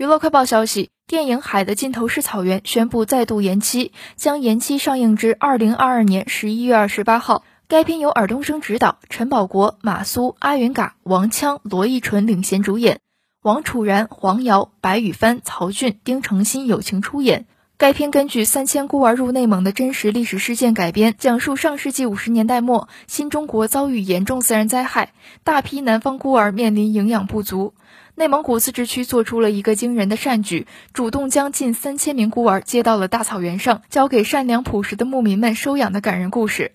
娱乐快报消息，电影《海的尽头是草原》宣布再度延期，将延期上映至二零二二年十一月二十八号。该片由尔冬升执导，陈宝国、马苏、阿云嘎、王锵、罗艺纯领衔主演，王楚然、黄瑶、白羽帆、曹骏、丁程鑫友情出演。该片根据三千孤儿入内蒙的真实历史事件改编，讲述上世纪五十年代末，新中国遭遇严重自然灾害，大批南方孤儿面临营养不足。内蒙古自治区做出了一个惊人的善举，主动将近三千名孤儿接到了大草原上，交给善良朴实的牧民们收养的感人故事。